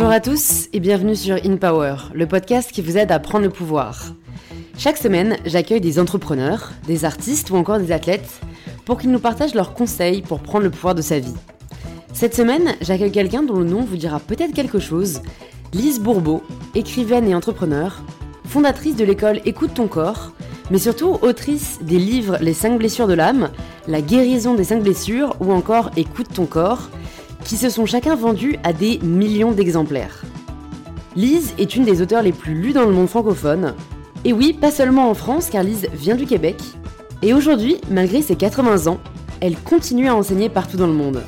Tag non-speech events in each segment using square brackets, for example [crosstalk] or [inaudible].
Bonjour à tous et bienvenue sur In Power, le podcast qui vous aide à prendre le pouvoir. Chaque semaine, j'accueille des entrepreneurs, des artistes ou encore des athlètes pour qu'ils nous partagent leurs conseils pour prendre le pouvoir de sa vie. Cette semaine, j'accueille quelqu'un dont le nom vous dira peut-être quelque chose, Lise Bourbeau, écrivaine et entrepreneur, fondatrice de l'école Écoute ton corps, mais surtout autrice des livres Les 5 blessures de l'âme, La guérison des 5 blessures ou encore Écoute ton corps, qui se sont chacun vendus à des millions d'exemplaires. Lise est une des auteurs les plus lues dans le monde francophone. Et oui, pas seulement en France, car Lise vient du Québec. Et aujourd'hui, malgré ses 80 ans, elle continue à enseigner partout dans le monde.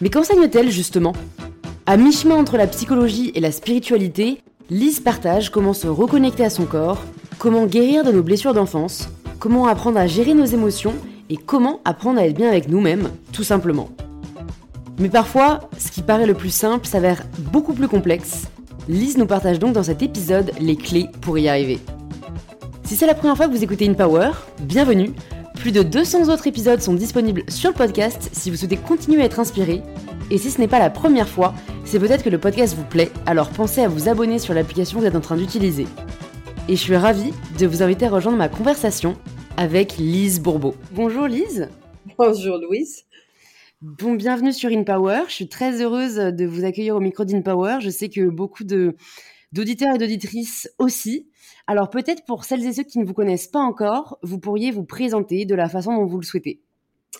Mais qu'enseigne-t-elle justement? À mi-chemin entre la psychologie et la spiritualité, Lise partage comment se reconnecter à son corps, comment guérir de nos blessures d'enfance, comment apprendre à gérer nos émotions et comment apprendre à être bien avec nous-mêmes, tout simplement. Mais parfois, ce qui paraît le plus simple s'avère beaucoup plus complexe. Lise nous partage donc dans cet épisode les clés pour y arriver. Si c'est la première fois que vous écoutez InPower, bienvenue. Plus de 200 autres épisodes sont disponibles sur le podcast si vous souhaitez continuer à être inspiré. Et si ce n'est pas la première fois, c'est peut-être que le podcast vous plaît, alors pensez à vous abonner sur l'application que vous êtes en train d'utiliser. Et je suis ravie de vous inviter à rejoindre ma conversation avec Lise Bourbeau. Bonjour Lise. Bonjour Louise. Bon, bienvenue sur InPower. Je suis très heureuse de vous accueillir au micro d'InPower. Je sais que beaucoup de, d'auditeurs et d'auditrices aussi. Alors peut-être pour celles et ceux qui ne vous connaissent pas encore, vous pourriez vous présenter de la façon dont vous le souhaitez.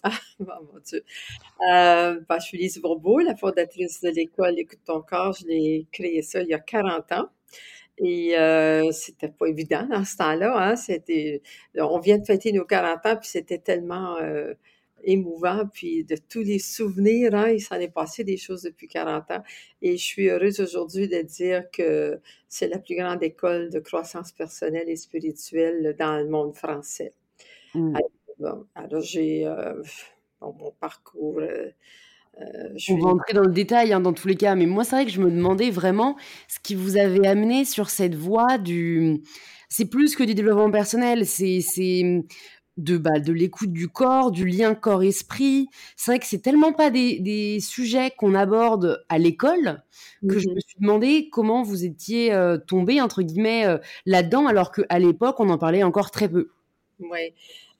[laughs] Ah, mon Dieu. Euh, bah, je suis Lise Bourbeau, la fondatrice de l'école Écoute ton corps. Je l'ai créée ça il y a 40 ans. Et euh, c'était pas évident dans ce temps-là. Hein. C'était, on vient de fêter nos 40 ans, puis c'était tellement euh, émouvant, puis de tous les souvenirs. Hein, il s'en est passé des choses depuis 40 ans. Et je suis heureuse aujourd'hui de dire que c'est la plus grande école de croissance personnelle et spirituelle dans le monde français. Mmh. Alors, j'ai euh, mon parcours. Euh, euh, je On va entrer dans le détail hein, dans tous les cas, mais moi c'est vrai que je me demandais vraiment ce qui vous avait amené sur cette voie du. C'est plus que du développement personnel, c'est de, bah, de l'écoute du corps, du lien corps-esprit. C'est vrai que c'est tellement pas des, sujets qu'on aborde à l'école que je me mmh suis demandé comment vous étiez euh, tombé, entre guillemets, euh, là-dedans, alors qu'à l'époque, on en parlait encore très peu. Oui.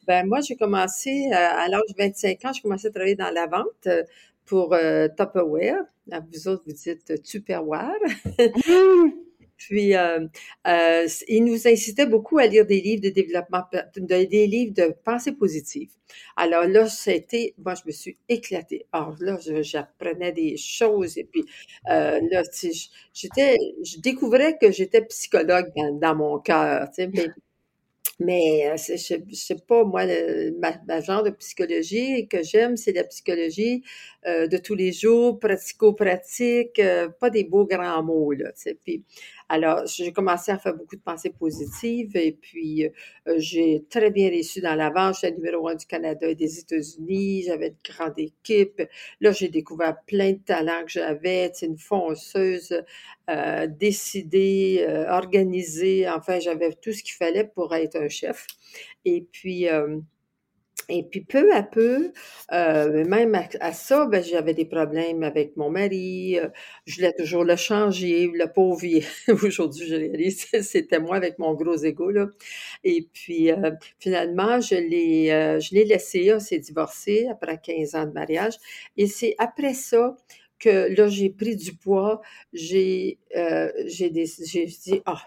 Ben, moi, j'ai commencé à l'âge de 25 ans, j'ai commencé à travailler dans la vente euh, pour Tupperware. Vous autres, vous dites Tupperware. Mmh. Puis, euh, euh, il nous incitait beaucoup à lire des livres de développement, des livres de pensée positive. Alors là, c'était, moi, je me suis éclatée. Alors là, j'apprenais des choses et puis euh, là, j'étais, je découvrais que j'étais psychologue dans, mon cœur, tu sais, mais c'est, je pas, moi, le, ma, genre de psychologie que j'aime, c'est la psychologie de tous les jours, pratico-pratique, pas des beaux grands mots, là, Puis, alors, j'ai commencé à faire beaucoup de pensées positives et puis j'ai très bien réussi dans la vente. J'étais numéro un du Canada et des États-Unis. J'avais une grande équipe. Là, j'ai découvert plein de talents que j'avais. C'est une fonceuse euh, décidée, euh, organisée. Enfin, j'avais tout ce qu'il fallait pour être un chef. Et puis, euh, et puis peu à peu, euh, même à, ça, ben, j'avais des problèmes avec mon mari. Euh, je voulais toujours le changer, le pauvre. [laughs] Aujourd'hui, je réalise, [laughs] c'était moi avec mon gros ego là. Et puis euh, finalement, je l'ai, je l'ai laissé. On s'est divorcé après 15 ans de mariage. Et c'est après ça que là, j'ai pris du poids. J'ai, j'ai, j'ai dit ah,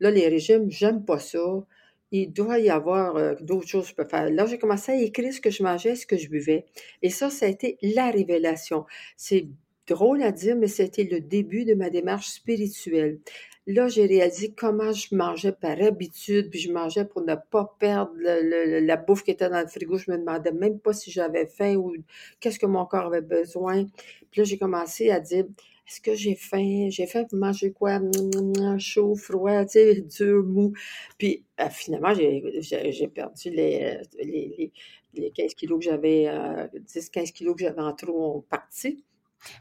là les régimes, j'aime pas ça il doit y avoir euh, d'autres choses que je peux faire. Là, j'ai commencé à écrire ce que je mangeais, ce que je buvais. Et ça, ça a été la révélation. C'est drôle à dire, mais c'était le début de ma démarche spirituelle. Là, j'ai réalisé comment je mangeais par habitude, puis je mangeais pour ne pas perdre la bouffe qui était dans le frigo. Je me demandais même pas si j'avais faim ou qu'est-ce que mon corps avait besoin. Puis là, j'ai commencé à dire, est-ce que j'ai faim? J'ai faim pour manger quoi? Chaud, froid, tu sais, dur, mou. Puis euh, finalement, j'ai perdu les, les, les, 15 kilos que j'avais, 10-15 euh, kilos que j'avais en trop ont parti.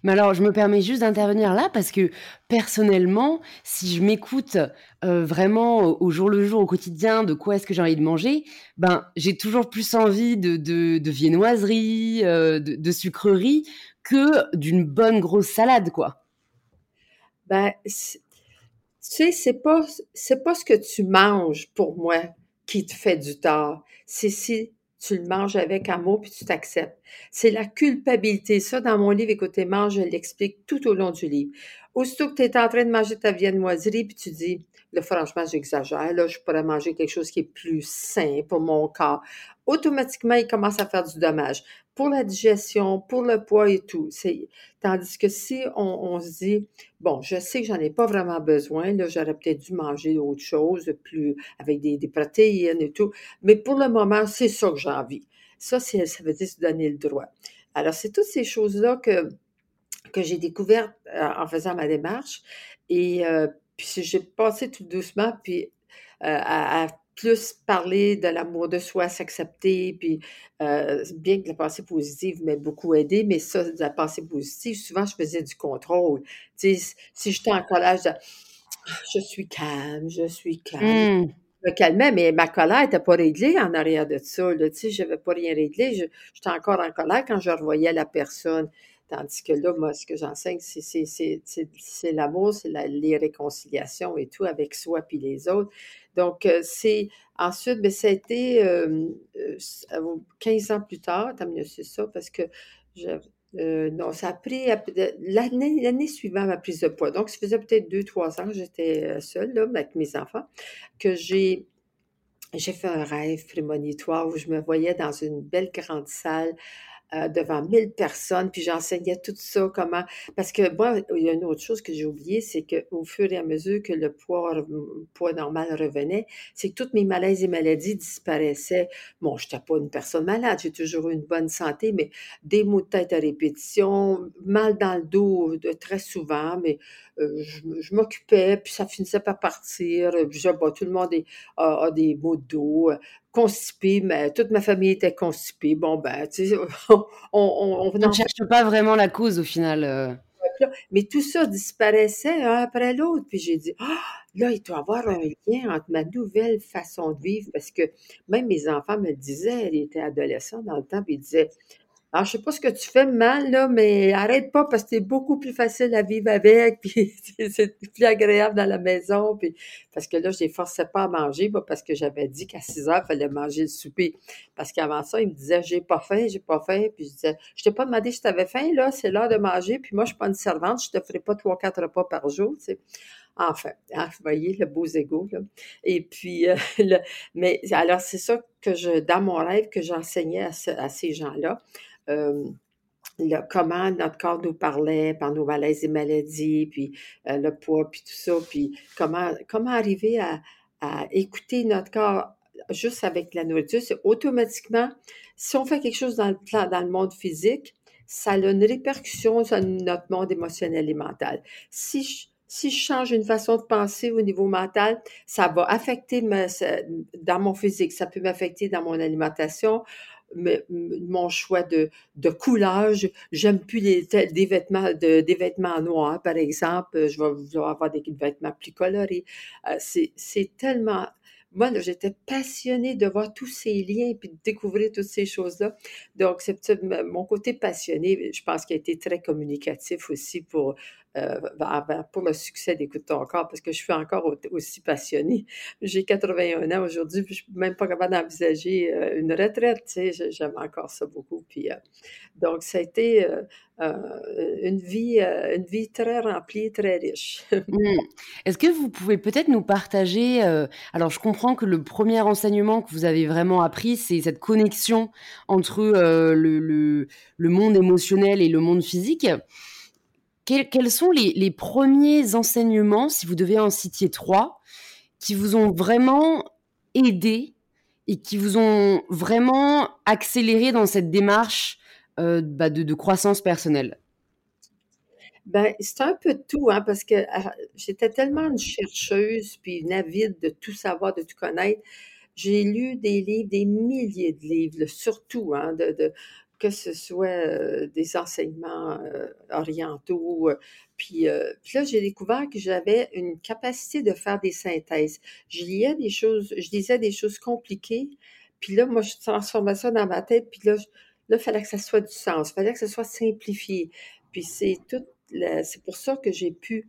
Mais alors, je me permets juste d'intervenir là parce que personnellement, si je m'écoute euh, vraiment au jour le jour, au quotidien, de quoi est-ce que j'ai envie de manger, ben j'ai toujours plus envie de, de, de viennoiserie, de, de, sucrerie que d'une bonne grosse salade, quoi. Ben, tu sais, c'est pas, pas ce que tu manges pour moi qui te fait du tort. C'est si tu le manges avec amour puis tu t'acceptes. C'est la culpabilité. Ça, dans mon livre, écoutez, mange, je l'explique tout au long du livre. Aussitôt que tu es en train de manger ta viennoiserie puis tu dis, là, franchement, j'exagère, là, je pourrais manger quelque chose qui est plus sain pour mon corps. Automatiquement, il commence à faire du dommage pour la digestion, pour le poids et tout. Tandis que si on, se dit, bon, je sais que j'en ai pas vraiment besoin, là, j'aurais peut-être dû manger autre chose, plus avec des, protéines et tout, mais pour le moment, c'est ça que j'ai envie. Ça, ça veut dire se donner le droit. Alors, c'est toutes ces choses-là que, que j'ai découvertes euh, en faisant ma démarche. Et euh, puis j'ai passé tout doucement, puis euh, à, plus parler de l'amour de soi, s'accepter, puis euh, bien que la pensée positive m'ait beaucoup aidé, mais ça, la pensée positive, souvent, je faisais du contrôle. Tu sais, si j'étais en colère, je disais, «Ah, je suis calme, je suis calme. Mmh. Je me calmais, mais ma colère n'était pas réglée en arrière de ça. tu sais, je n'avais pas rien réglé. J'étais encore en colère quand je revoyais la personne. Tandis que là, moi, ce que j'enseigne, c'est l'amour, c'est les réconciliations et tout avec soi puis les autres. Donc, euh, c'est ensuite, mais ben, ça a été 15 ans plus tard, tant mieux c'est ça, parce que euh, non, ça a pris l'année suivante ma prise de poids. Donc, ça faisait peut-être deux, trois ans que j'étais euh, seule là, avec mes enfants, que j'ai fait un rêve prémonitoire où je me voyais dans une belle grande salle euh, devant 1000 personnes, puis j'enseignais tout ça, comment... Parce que moi, il y a une autre chose que j'ai oublié, c'est qu'au fur et à mesure que le poids, poids normal revenait, c'est que toutes mes malaises et maladies disparaissaient. Bon, je n'étais pas une personne malade, j'ai toujours eu une bonne santé, mais des maux de tête à répétition, mal dans le dos de, très souvent, mais euh, je, m'occupais, puis ça finissait par partir. Je, tout le monde a, des maux de dos, constipé, mais toute ma famille était constipée. Bon, ben, tu sais, [laughs] on, on, ne cherche pas vraiment la cause au final. Euh. Mais tout ça disparaissait un après l'autre. Puis j'ai dit, ah, là, il doit y avoir un lien entre ma nouvelle façon de vivre. Parce que même mes enfants me disaient, ils étaient adolescents dans le temps, puis ils disaient, alors, je sais pas ce que tu fais mal, là, mais arrête pas parce que c'est beaucoup plus facile à vivre avec, [laughs] puis c'est plus agréable dans la maison, puis parce que là, je les forçais pas à manger, parce que j'avais dit qu'à 6 heures, il fallait manger le souper. Parce qu'avant ça, ils me disaient, j'ai pas faim, j'ai pas faim, puis je disais, je t'ai pas demandé si tu avais faim, là, c'est l'heure de manger, puis moi, je suis pas une servante, je te ferai pas trois, quatre repas par jour, tu. Enfin, hein, vous voyez, le beau ego, là. Et puis, euh, [laughs] mais alors, c'est ça que je, dans mon rêve, que j'enseignais à ces gens-là. Euh, comment notre corps nous parlait par nos malaises et maladies, puis euh, le poids, puis tout ça, puis comment, comment arriver à, écouter notre corps juste avec la nourriture. C'est automatiquement, si on fait quelque chose dans le dans le monde physique, ça a une répercussion sur notre monde émotionnel et mental. Si je, si je change une façon de penser au niveau mental, ça va affecter dans mon physique, ça peut m'affecter dans mon alimentation, mon choix de, de coulage. J'aime plus les, des, vêtements, de, des vêtements noirs, par exemple. Je vais vouloir avoir des vêtements plus colorés. Euh, c'est tellement moi, j'étais passionnée de voir tous ces liens et de découvrir toutes ces choses-là. Donc, c'est mon côté passionné, je pense qu'il a été très communicatif aussi pour euh, pour le succès d'Écoute ton corps, parce que je suis encore aussi passionnée. J'ai 81 ans aujourd'hui, puis je suis même pas capable d'envisager euh, une retraite, j'aime encore ça beaucoup. Puis, euh, donc, ça a été une, vie, une vie très remplie, très riche. [laughs] Mmh. Est-ce que vous pouvez peut-être nous partager, alors je comprends que le premier enseignement que vous avez vraiment appris, c'est cette connexion entre le, le monde émotionnel et le monde physique quels, sont les, premiers enseignements, si vous devez en citer trois, qui vous ont vraiment aidé et qui vous ont vraiment accéléré dans cette démarche euh, bah, de, croissance personnelle? Ben, c'est un peu tout, hein, parce que ah, j'étais tellement une chercheuse, puis une avide de tout savoir, de tout connaître. J'ai lu des livres, des milliers de livres, surtout, hein, de, que ce soit des enseignements orientaux. Puis, là, j'ai découvert que j'avais une capacité de faire des synthèses. Je lisais des choses, je disais des choses compliquées. Puis là, moi, je transformais ça dans ma tête. Puis là, là, il fallait que ça soit du sens. Il fallait que ça soit simplifié. Puis c'est tout, c'est pour ça que j'ai pu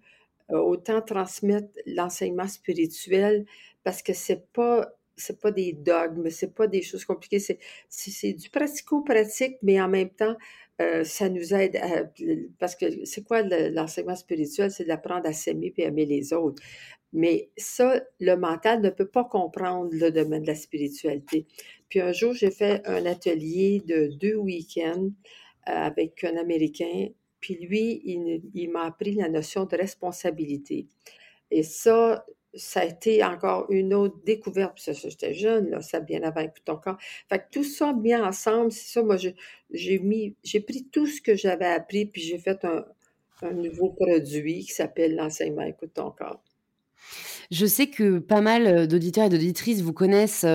autant transmettre l'enseignement spirituel parce que c'est pas c'est pas des dogmes, c'est pas des choses compliquées, c'est, c'est, du pratico-pratique, mais en même temps, euh, ça nous aide à, parce que c'est quoi l'enseignement spirituel? C'est d'apprendre à s'aimer et aimer les autres. Mais ça, le mental ne peut pas comprendre le domaine de la spiritualité. Puis un jour, j'ai fait un atelier de deux week-ends euh, avec un Américain. Puis lui, il, il m'a appris la notion de responsabilité. Et ça, ça a été encore une autre découverte. Puis ça, j'étais jeune, là, ça bien avant Écoute ton corps. Fait que tout ça bien ensemble, c'est ça, moi, j'ai mis, j'ai pris tout ce que j'avais appris, puis j'ai fait un, nouveau produit qui s'appelle l'enseignement Écoute ton corps. Je sais que pas mal d'auditeurs et d'auditrices vous connaissent,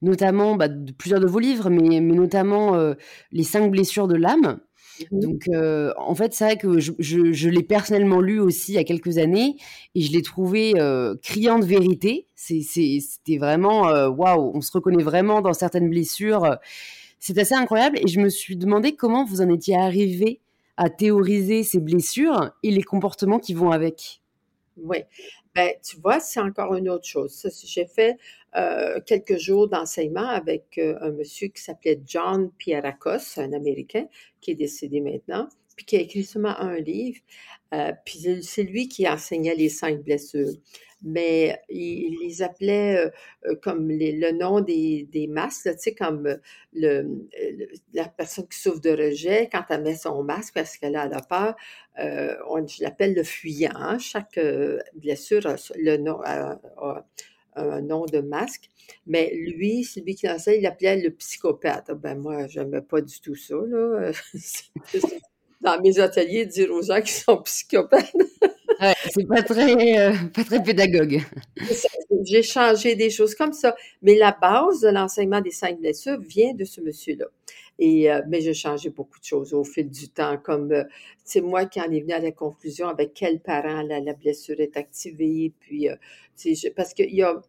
notamment bah, plusieurs de vos livres, mais, mais notamment Les cinq blessures de l'âme. Mmh Donc, en fait, c'est vrai que je, l'ai personnellement lu aussi il y a quelques années et je l'ai trouvé criant de vérité. C'était vraiment waouh, on se reconnaît vraiment dans certaines blessures. C'est assez incroyable et je me suis demandé comment vous en étiez arrivé à théoriser ces blessures et les comportements qui vont avec. Oui, ben, tu vois, c'est encore une autre chose. J'ai fait euh, quelques jours d'enseignement avec euh, un monsieur qui s'appelait John Pierrakos, un Américain qui est décédé maintenant, qui a écrit seulement un livre. Euh, puis c'est lui qui enseignait les cinq blessures mais il, les appelait euh, euh, comme le nom des, des masques, tu sais, comme la personne qui souffre de rejet, quand elle met son masque parce qu'elle a la peur, on, je l'appelle le fuyant. Hein. Chaque blessure a, le nom, un nom de masque. Mais lui, celui qui enseigne, il l'appelait le psychopathe. Ah, ben moi, je n'aimais pas du tout ça. Là. [laughs] Dans mes ateliers, dire aux gens qui sont psychopathes. c'est pas très, euh, pas très pédagogue. J'ai changé des choses comme ça. Mais la base de l'enseignement des cinq blessures vient de ce monsieur-là. Et, euh, mais j'ai changé beaucoup de choses au fil du temps, comme euh, c'est moi qui en est venu à la conclusion avec quel parent la, la blessure est activée. Puis, parce qu'il y a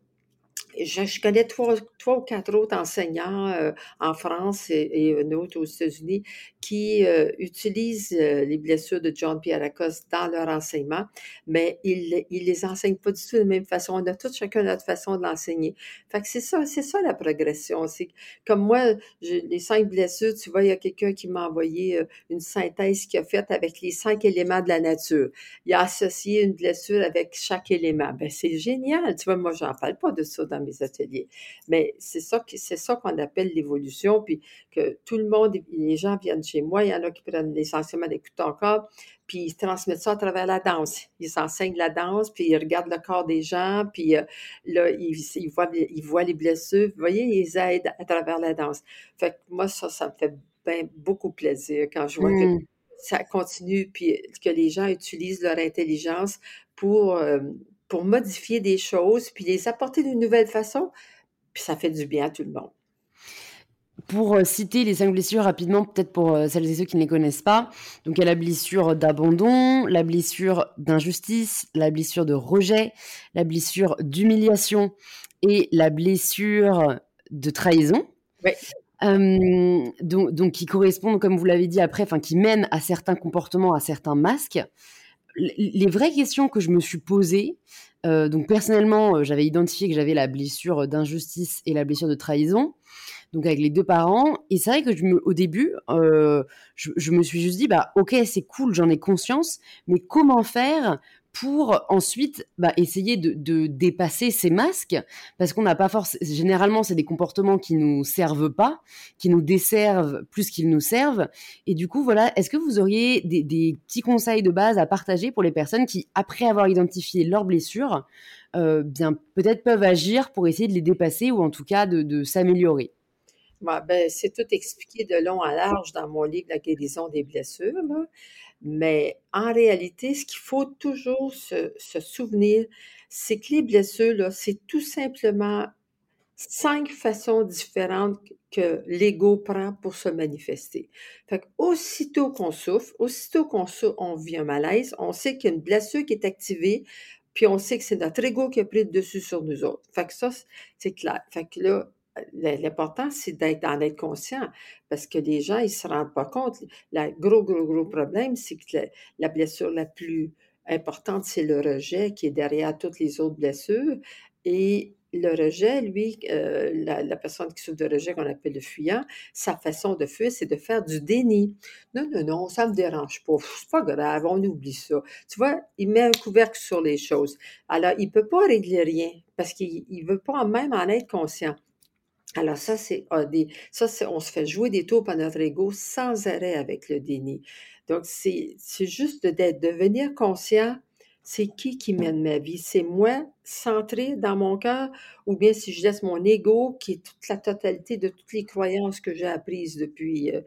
je, connais trois, trois, ou quatre autres enseignants euh, en France et, et, un autre aux États-Unis qui euh, utilisent euh, les blessures de John Pierre Lacoste dans leur enseignement, mais ils, ils les enseignent pas du tout de la même façon. On a tous chacun notre façon de l'enseigner. Fait que c'est ça, c'est ça la progression. C'est comme moi, les cinq blessures, tu vois, il y a quelqu'un qui m'a envoyé une synthèse qu'il a faite avec les cinq éléments de la nature. Il a associé une blessure avec chaque élément. Ben, c'est génial. Tu vois, moi, j'en parle pas de ça dans mes ateliers. Mais c'est ça, c'est ça qu'on appelle l'évolution, puis que tout le monde, les gens viennent chez moi, il y en a qui prennent les enseignements d'écoute encore, puis ils transmettent ça à travers la danse. Ils enseignent la danse, puis ils regardent le corps des gens, puis euh, là, ils, voient, ils voient les blessures. Vous voyez, ils aident à travers la danse. Fait que moi, ça, ça me fait beaucoup plaisir quand je vois que mmh. ça continue, puis que les gens utilisent leur intelligence pour, euh, pour modifier des choses, puis les apporter d'une nouvelle façon, puis ça fait du bien à tout le monde. Pour euh, citer les cinq blessures rapidement, peut-être pour euh, celles et ceux qui ne les connaissent pas, donc il y a la blessure d'abandon, la blessure d'injustice, la blessure de rejet, la blessure d'humiliation et la blessure de trahison. Oui. Euh, donc, donc, qui correspondent, comme vous l'avez dit après, enfin, qui mènent à certains comportements, à certains masques les vraies questions que je me suis posées, euh, donc personnellement, euh, j'avais identifié que j'avais la blessure d'injustice et la blessure de trahison, donc avec les deux parents. Et c'est vrai que je me, au début, euh, je, je, me suis juste dit, bah ok, c'est cool, j'en ai conscience, mais comment faire pour ensuite bah, essayer de, dépasser ces masques, parce qu'on n'a pas forcément, généralement, c'est des comportements qui nous servent pas, qui nous desservent plus qu'ils nous servent. Et du coup, voilà, est-ce que vous auriez des, petits conseils de base à partager pour les personnes qui, après avoir identifié leurs blessures, euh, bien peut-être peuvent agir pour essayer de les dépasser ou en tout cas de, s'améliorer? Ben, c'est tout expliqué de long à large dans mon livre La guérison des blessures. Mais en réalité, ce qu'il faut toujours se, souvenir, c'est que les blessures, c'est tout simplement cinq façons différentes que l'ego prend pour se manifester. Fait aussitôt qu'on souffre, aussitôt qu'on on vit un malaise, on sait qu'il y a une blessure qui est activée, puis on sait que c'est notre ego qui a pris le dessus sur nous autres. Fait que ça, c'est clair. Fait que là, L'important, c'est d'être d'en être conscient parce que les gens, ils se rendent pas compte. Le gros, gros, gros problème, c'est que la, blessure la plus importante, c'est le rejet qui est derrière toutes les autres blessures. Et le rejet, lui, euh, la, personne qui souffre de rejet, qu'on appelle le fuyant, sa façon de fuir, c'est de faire du déni. Non, non, non, ça ne me dérange pas. C'est pas grave, on oublie ça. Tu vois, il met un couvercle sur les choses. Alors, il ne peut pas régler rien parce qu'il ne veut pas même en être conscient. Alors ça, c'est ça, on se fait jouer des tours par notre ego sans arrêt avec le déni. Donc, c'est juste de devenir conscient c'est qui qui mène ma vie? C'est moi centré dans mon cœur ou bien si je laisse mon ego, qui est toute la totalité de toutes les croyances que j'ai apprises depuis euh,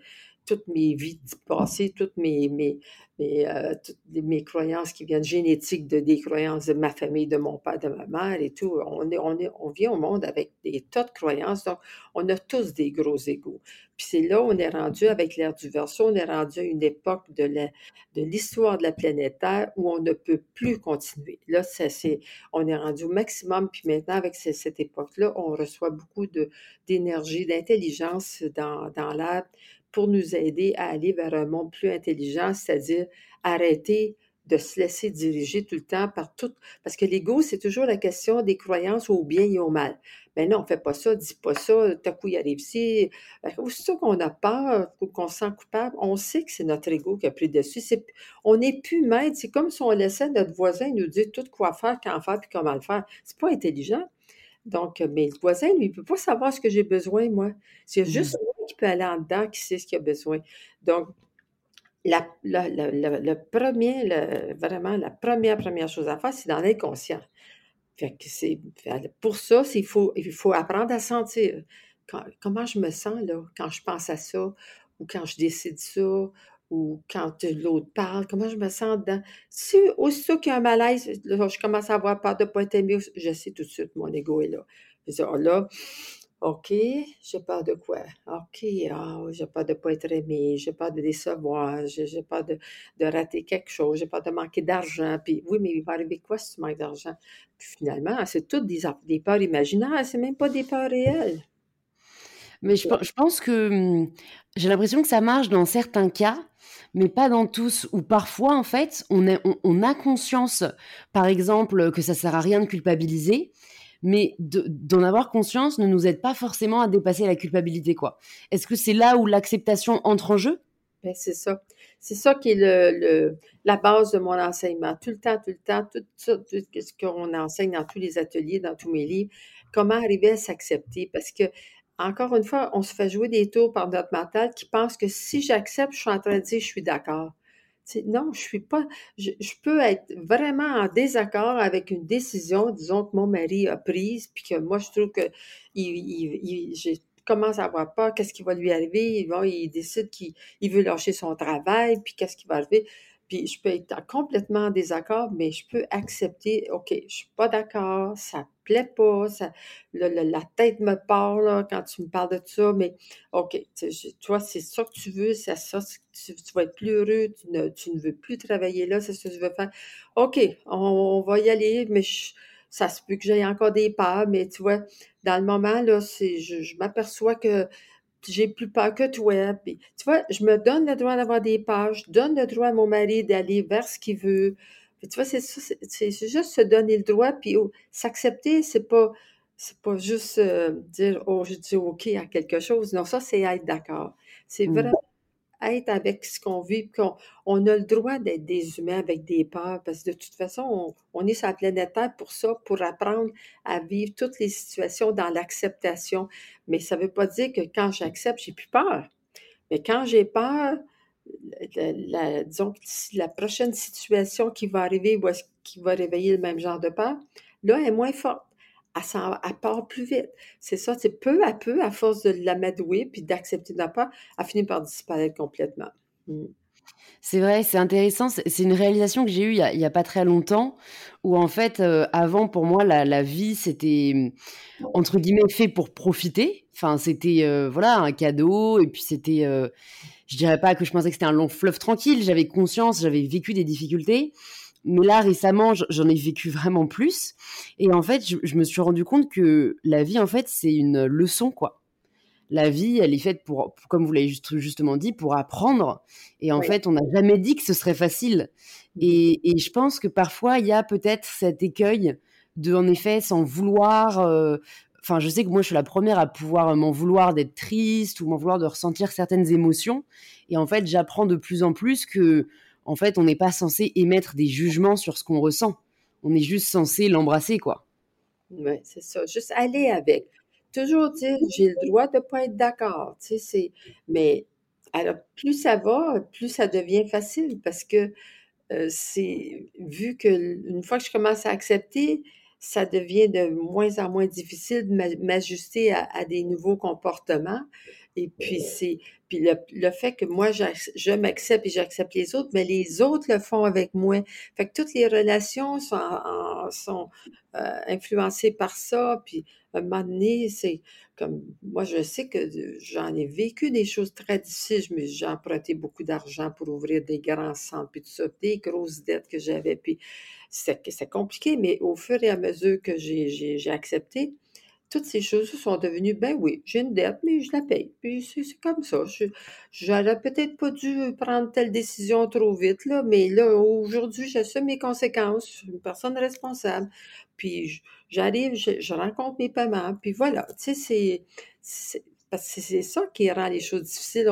toutes mes vies passées, toutes mes, mes, mes, euh, mes croyances qui viennent génétiques de des croyances de ma famille, de mon père, de ma mère et tout. On, est, on, est, on vient au monde avec des tas de croyances, donc on a tous des gros égaux. Puis c'est là où on est rendu avec l'ère du verso, on est rendu à une époque de, la, de l'histoire de la planète Terre où on ne peut plus continuer. Là, c'est, on est rendu au maximum, puis maintenant, avec cette époque-là, on reçoit beaucoup d'énergie, d'intelligence dans, dans l'air pour nous aider à aller vers un monde plus intelligent, c'est-à-dire arrêter de se laisser diriger tout le temps par tout. Parce que l'ego, c'est toujours la question des croyances au bien et au mal. Mais non, on ne fait pas ça, dis pas ça, coup, il arrive ici. Aussitôt qu'on a peur, qu'on se sent coupable, on sait que c'est notre ego qui a pris dessus. on n'est plus maître. C'est comme si on laissait notre voisin nous dire tout quoi faire, quand faire, puis comment le faire. C'est pas intelligent. Donc, mais le voisin, lui, il ne peut pas savoir ce que j'ai besoin, moi. C'est mmh. juste moi qui peut aller en dedans, qui sait ce qu'il a besoin. Donc, la, le premier, vraiment, la première, première chose à faire, c'est d'en être conscient. Fait que c'est, pour ça, il faut, apprendre à sentir comment je me sens là, quand je pense à ça, ou quand je décide ça, ou quand l'autre parle, comment je me sens dedans. Si aussitôt qu'il y a un malaise, je commence à avoir peur de ne pas être aimé, je sais tout de suite, mon ego est là. Oh là, OK, j'ai peur de quoi? OK, oh, j'ai peur de ne pas être aimé, j'ai peur de décevoir, j'ai peur de, de, rater quelque chose, j'ai peur de manquer d'argent. Puis oui, mais il va arriver quoi si tu manques d'argent? Finalement, c'est toutes des, des peurs imaginaires, c'est même pas des peurs réelles. Mais je, pense que hum, j'ai l'impression que ça marche dans certains cas, mais pas dans tous, Ou parfois, en fait, on, on, a conscience, par exemple, que ça sert à rien de culpabiliser, mais d'en avoir conscience ne nous aide pas forcément à dépasser la culpabilité, quoi. Est-ce que c'est là où l'acceptation entre en jeu? Ben, c'est ça. C'est ça qui est la base de mon enseignement. Tout le temps, tout le temps, tout ce qu'on enseigne dans tous les ateliers, dans tous mes livres, comment arriver à s'accepter? Parce que encore une fois, on se fait jouer des tours par notre mental qui pense que si j'accepte, je suis en train de dire je suis d'accord. Non, je suis pas. Je, peux être vraiment en désaccord avec une décision, disons que mon mari a prise, puis que moi je trouve que il, je commence à avoir peur, qu'est-ce qui va lui arriver? Il, il décide qu'il veut lâcher son travail, puis qu'est-ce qui va arriver? Puis je peux être complètement en désaccord, mais je peux accepter, OK, je suis pas d'accord, ça plaît pas, ça, la tête me parle quand tu me parles de ça, mais OK, tu vois, c'est ça que tu veux, c'est ça, tu, tu, vas être plus heureux, tu ne, tu ne, veux plus travailler là, c'est ce que tu veux faire. OK, on, va y aller, mais ça se peut que j'aie encore des peurs, mais tu vois, dans le moment, là, je, m'aperçois que j'ai plus peur que toi. Tu vois, je me donne le droit d'avoir des pages, je donne le droit à mon mari d'aller vers ce qu'il veut. Tu vois, c'est c'est juste se donner le droit, puis oh, s'accepter, c'est pas, c'est pas juste euh, dire, oh, je dis OK à quelque chose. Non, ça, c'est être d'accord. C'est mmh. vraiment être avec ce qu'on vit, qu'on on a le droit d'être des humains avec des peurs, parce que de toute façon, on, est sur la planète Terre pour ça, pour apprendre à vivre toutes les situations dans l'acceptation. Mais ça ne veut pas dire que quand j'accepte, j'ai plus peur. Mais quand j'ai peur, la, disons la prochaine situation qui va arriver ou qui va réveiller le même genre de peur, là, elle est moins forte elle, part plus vite. C'est ça, c'est peu à peu, à force de l'amadouer puis d'accepter de pas, elle finit par disparaître complètement. Mmh. C'est vrai, c'est intéressant. C'est une réalisation que j'ai eue il n'y a, pas très longtemps, où en fait, euh, avant, pour moi, la, vie, c'était, entre guillemets, fait pour profiter. Enfin, c'était, euh, voilà, un cadeau, et puis c'était, euh, je dirais pas que je pensais que c'était un long fleuve tranquille, j'avais conscience, j'avais vécu des difficultés, mais là, récemment, j'en ai vécu vraiment plus. Et en fait, je, me suis rendu compte que la vie, en fait, c'est une leçon, quoi. La vie, elle est faite pour, comme vous l'avez justement dit, pour apprendre. Et en fait, on n'a jamais dit que ce serait facile. Mmh. Et, et, je pense que parfois, il y a peut-être cet écueil de, en effet, sans vouloir. Euh, enfin, je sais que moi, je suis la première à pouvoir m'en vouloir d'être triste ou m'en vouloir de ressentir certaines émotions. Et en fait, j'apprends de plus en plus que, en fait, on n'est pas censé émettre des jugements sur ce qu'on ressent. On est juste censé l'embrasser, quoi. Oui, c'est ça. Juste aller avec. Toujours dire, j'ai le droit de ne pas être d'accord. Tu sais, mais alors, plus ça va, plus ça devient facile parce que euh, c'est vu que une fois que je commence à accepter, ça devient de moins en moins difficile de m'ajuster à, des nouveaux comportements. Et puis, c'est puis le, fait que moi, je m'accepte et j'accepte les autres, mais les autres le font avec moi. Fait que toutes les relations sont, sont euh, influencées par ça. Puis, un moment donné, c'est comme moi, je sais que j'en ai vécu des choses très difficiles. J'ai emprunté beaucoup d'argent pour ouvrir des grands centres, puis tout ça, des grosses dettes que j'avais. Puis, c'est compliqué, mais au fur et à mesure que j'ai accepté, toutes ces choses sont devenues, ben oui, j'ai une dette, mais je la paye. Puis c'est comme ça. J'aurais peut-être pas dû prendre telle décision trop vite, là, mais là, aujourd'hui, j'assume mes conséquences. Je suis une personne responsable. Puis j'arrive, je, rencontre mes paiements. Puis voilà, tu sais, c'est parce que c'est ça qui rend les choses difficiles.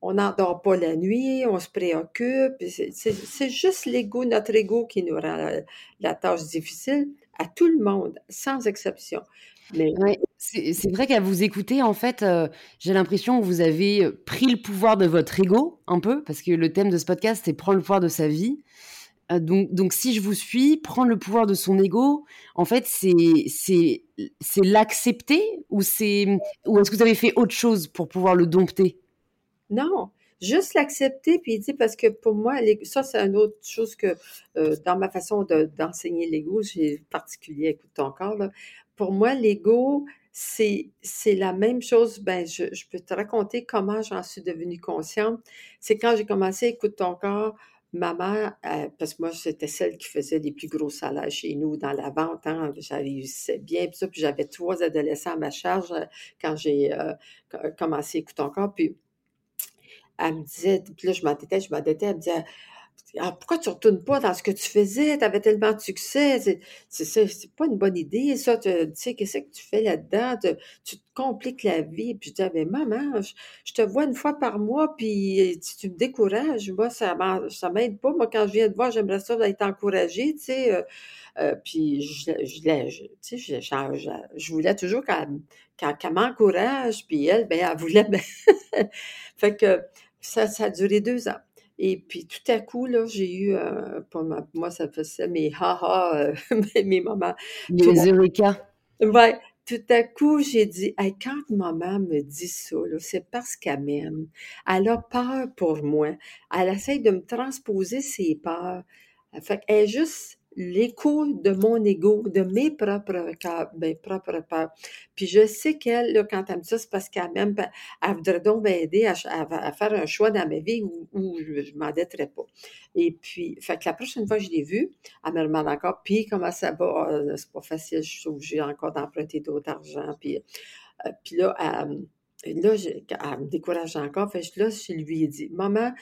On n'endort pas la nuit, on se préoccupe. C'est juste l'ego, notre ego qui nous rend la tâche difficile à tout le monde, sans exception. C'est vrai qu'à vous écouter, en fait, euh, j'ai l'impression que vous avez euh, pris le pouvoir de votre ego, un peu, parce que le thème de ce podcast, c'est prendre le pouvoir de sa vie. Euh, donc, donc, si je vous suis, prendre le pouvoir de son ego, en fait, c'est l'accepter ou, ou est-ce que vous avez fait autre chose pour pouvoir le dompter? Non, juste l'accepter, puis dit parce que pour moi, ça, c'est une autre chose que dans ma façon d'enseigner l'ego, j'ai particulier, écoute ton corps, là, pour moi, l'ego, c'est, c'est la même chose. Ben, je, peux te raconter comment j'en suis devenue consciente. C'est quand j'ai commencé à écouter ton corps, ma mère, euh, parce que moi, c'était celle qui faisait les plus gros salaires chez nous dans la vente. Hein, j'avais bien, puis, ça, puis j'avais trois adolescents à ma charge euh, quand j'ai euh, commencé à écouter ton corps. Puis elle me disait, puis là, je m'entêtais, je m'entêtais, elle me disait, ah, pourquoi tu ne retournes pas dans ce que tu faisais? Tu avais tellement de succès. C'est pas une bonne idée, ça. Tu sais, qu'est-ce que tu fais là-dedans? Tu, te compliques la vie. Puis je disais, mais maman, je, te vois une fois par mois, puis tu, me décourages. Moi, ça ne m'aide pas. Moi, quand je viens te voir, j'aimerais ça d'être encouragée, tu sais. Euh, euh, puis je, je, je, voulais toujours qu'elle m'encourage, puis elle, ben, elle voulait. [laughs] Ben fait que ça, ça a duré deux ans. Et puis tout à coup, là, j'ai eu, euh, pour moi, ça faisait mes ha-ha, euh, [laughs] mes moments. Les eureka. Ouais, tout à coup, j'ai dit, quand maman me dit ça, c'est parce qu'elle m'aime. Elle a peur pour moi. Elle essaie de me transposer ses peurs. Fait qu'elle est juste l'écho de mon ego, de mes propres, mes propres peurs. Puis je sais qu'elle, quand elle me dit ça, c'est parce qu'elle même, elle voudrait donc m'aider à, faire un choix dans ma vie où, je ne m'endetterais pas. Et puis, fait que la prochaine fois que je l'ai vue, elle me demande encore, puis comment ça va? Ah, c'est pas facile, je suis obligée encore d'emprunter d'autres argent. Puis, euh, puis là, elle, là, elle me décourage encore. Fait que là, je lui ai dit, maman,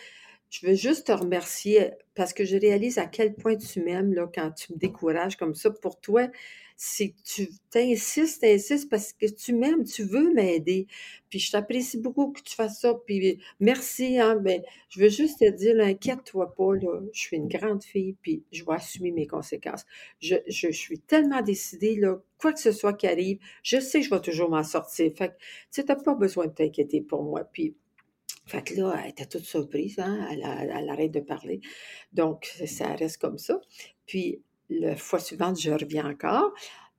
je veux juste te remercier parce que je réalise à quel point tu m'aimes quand tu me décourages comme ça. Pour toi, c'est tu t'insistes, t'insistes parce que tu m'aimes, tu veux m'aider. Puis je t'apprécie beaucoup que tu fasses ça. Puis merci, hein, ben, je veux juste te dire, inquiète-toi pas, je suis une grande fille, puis je vais assumer mes conséquences. Je, je, suis tellement décidée, là, quoi que ce soit qui arrive, je sais que je vais toujours m'en sortir. Fait que, tu n'as pas besoin de t'inquiéter pour moi. Puis fait que là, elle était toute surprise, hein? elle, arrête de parler. Donc, ça reste comme ça. Puis, la fois suivante, je reviens encore.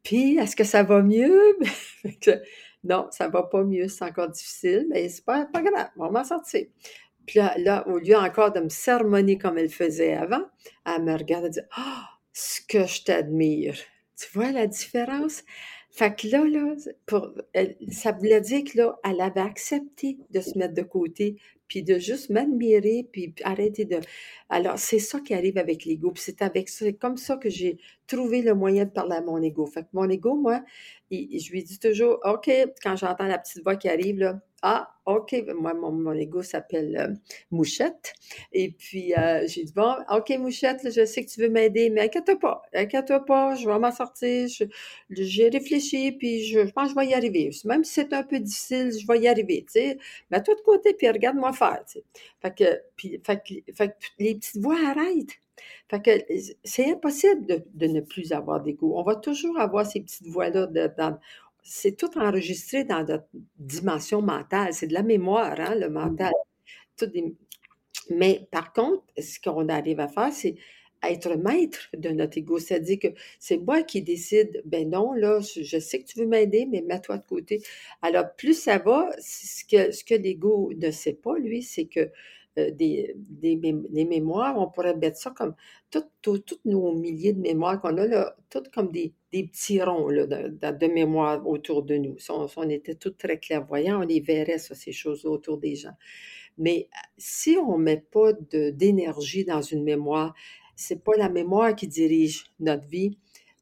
Puis, est-ce que ça va mieux? [laughs] non, ça va pas mieux, c'est encore difficile, mais c'est pas, pas grave, on va m'en sortir. Puis là, au lieu encore de me sermonner comme elle faisait avant, elle me regarde et dit Ah, oh, ce que je t'admire. Tu vois la différence? Fait que là, là pour, ça voulait dire que là, elle avait accepté de se mettre de côté, puis de juste m'admirer, puis arrêter de... Alors, c'est ça qui arrive avec l'ego, puis c'est avec c'est comme ça que j'ai trouvé le moyen de parler à mon ego. Fait que mon ego, moi, je lui dis toujours, OK, quand j'entends la petite voix qui arrive, là, ah, OK, moi, mon, mon ego s'appelle euh, Mouchette. Et puis, euh, j'ai dit, bon, OK, Mouchette, je sais que tu veux m'aider, mais inquiète-toi pas, inquiète-toi pas, je vais m'en sortir. J'ai réfléchi, puis je, pense que je vais y arriver. Même si c'est un peu difficile, je vais y arriver, tu sais. Mets-toi de côté, puis regarde-moi faire, tu. Fait que, puis, les petites voix arrêtent. Fait que c'est impossible de, de, ne plus avoir d'ego. On va toujours avoir ces petites voix-là c'est tout enregistré dans notre dimension mentale. C'est de la mémoire, hein, le mental. Mais par contre, ce qu'on arrive à faire, c'est être maître de notre ego. C'est-à-dire que c'est moi qui décide, ben non, là, je sais que tu veux m'aider, mais mets-toi de côté. Alors, plus ça va, ce que, ce que l'ego ne sait pas, lui, c'est que euh, des, des, mémoires, on pourrait mettre ça comme toutes nos milliers de mémoires qu'on a, là, toutes comme des, petits ronds là, de, mémoire autour de nous. Si on, était tous très clairvoyants, on les verrait, ces choses autour des gens. Mais si on ne met pas d'énergie dans une mémoire, c'est pas la mémoire qui dirige notre vie,